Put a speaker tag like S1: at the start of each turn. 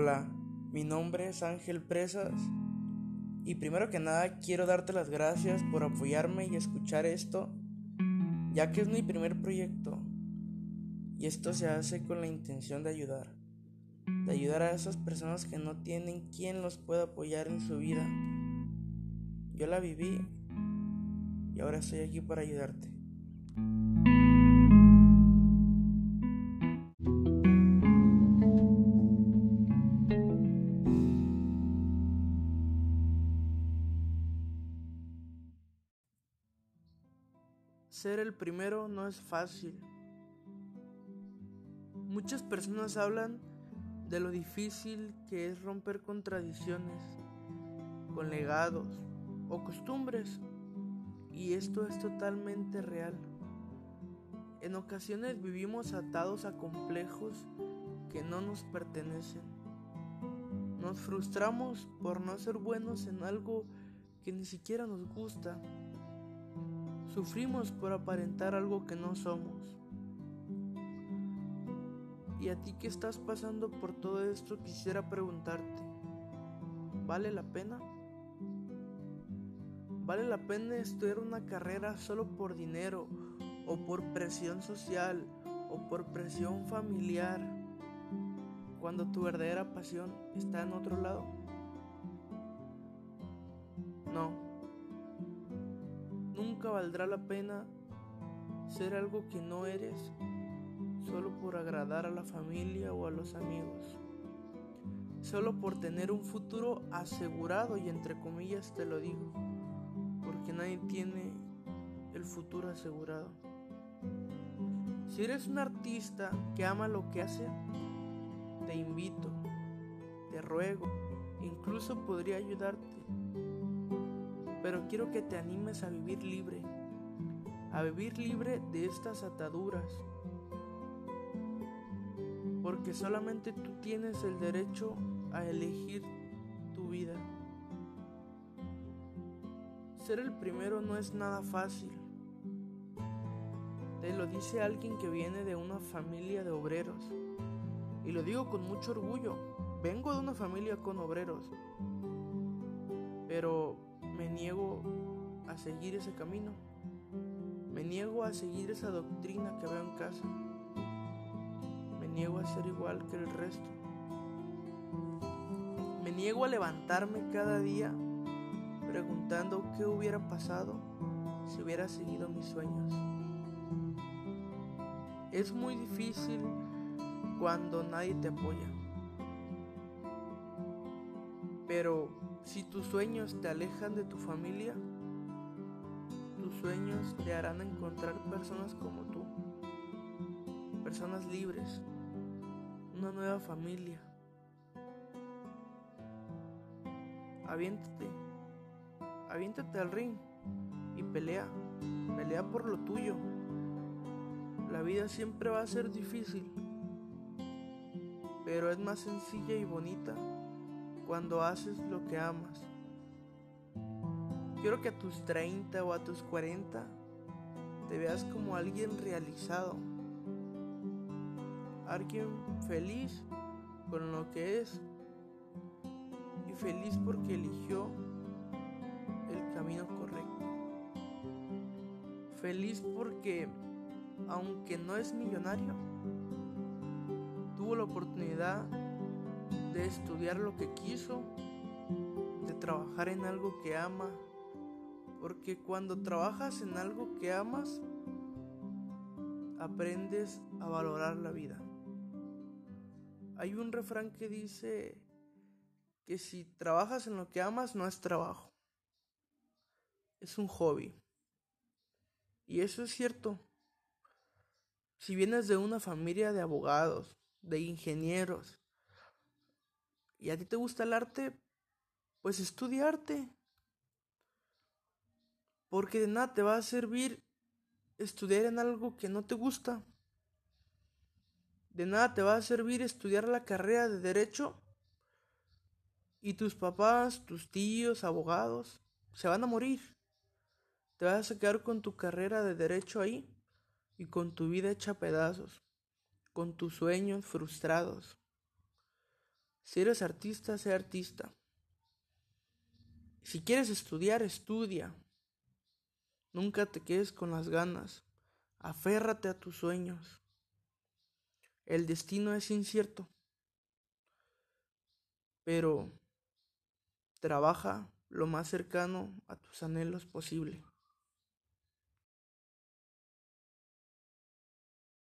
S1: Hola, mi nombre es Ángel Presas y primero que nada quiero darte las gracias por apoyarme y escuchar esto, ya que es mi primer proyecto y esto se hace con la intención de ayudar, de ayudar a esas personas que no tienen quien los pueda apoyar en su vida. Yo la viví y ahora estoy aquí para ayudarte. Ser el primero no es fácil. Muchas personas hablan de lo difícil que es romper con tradiciones, con legados o costumbres. Y esto es totalmente real. En ocasiones vivimos atados a complejos que no nos pertenecen. Nos frustramos por no ser buenos en algo que ni siquiera nos gusta. Sufrimos por aparentar algo que no somos. Y a ti que estás pasando por todo esto quisiera preguntarte, ¿vale la pena? ¿Vale la pena estudiar una carrera solo por dinero o por presión social o por presión familiar cuando tu verdadera pasión está en otro lado? No. Valdrá la pena ser algo que no eres solo por agradar a la familia o a los amigos. Solo por tener un futuro asegurado y entre comillas te lo digo, porque nadie tiene el futuro asegurado. Si eres un artista que ama lo que hace, te invito, te ruego, incluso podría ayudarte pero quiero que te animes a vivir libre, a vivir libre de estas ataduras, porque solamente tú tienes el derecho a elegir tu vida. Ser el primero no es nada fácil. Te lo dice alguien que viene de una familia de obreros. Y lo digo con mucho orgullo. Vengo de una familia con obreros. Pero me niego a seguir ese camino. Me niego a seguir esa doctrina que veo en casa. Me niego a ser igual que el resto. Me niego a levantarme cada día preguntando qué hubiera pasado si hubiera seguido mis sueños. Es muy difícil cuando nadie te apoya. Pero si tus sueños te alejan de tu familia, tus sueños te harán encontrar personas como tú, personas libres, una nueva familia. Aviéntate, aviéntate al ring y pelea, pelea por lo tuyo. La vida siempre va a ser difícil, pero es más sencilla y bonita cuando haces lo que amas. Quiero que a tus 30 o a tus 40 te veas como alguien realizado, alguien feliz con lo que es y feliz porque eligió el camino correcto. Feliz porque, aunque no es millonario, tuvo la oportunidad de estudiar lo que quiso, de trabajar en algo que ama, porque cuando trabajas en algo que amas, aprendes a valorar la vida. Hay un refrán que dice que si trabajas en lo que amas no es trabajo, es un hobby. Y eso es cierto. Si vienes de una familia de abogados, de ingenieros, y a ti te gusta el arte, pues estudia arte. Porque de nada te va a servir estudiar en algo que no te gusta. De nada te va a servir estudiar la carrera de derecho y tus papás, tus tíos, abogados, se van a morir. Te vas a quedar con tu carrera de derecho ahí y con tu vida hecha pedazos, con tus sueños frustrados. Si eres artista, sé artista. Si quieres estudiar, estudia. Nunca te quedes con las ganas. Aférrate a tus sueños. El destino es incierto. Pero trabaja lo más cercano a tus anhelos posible.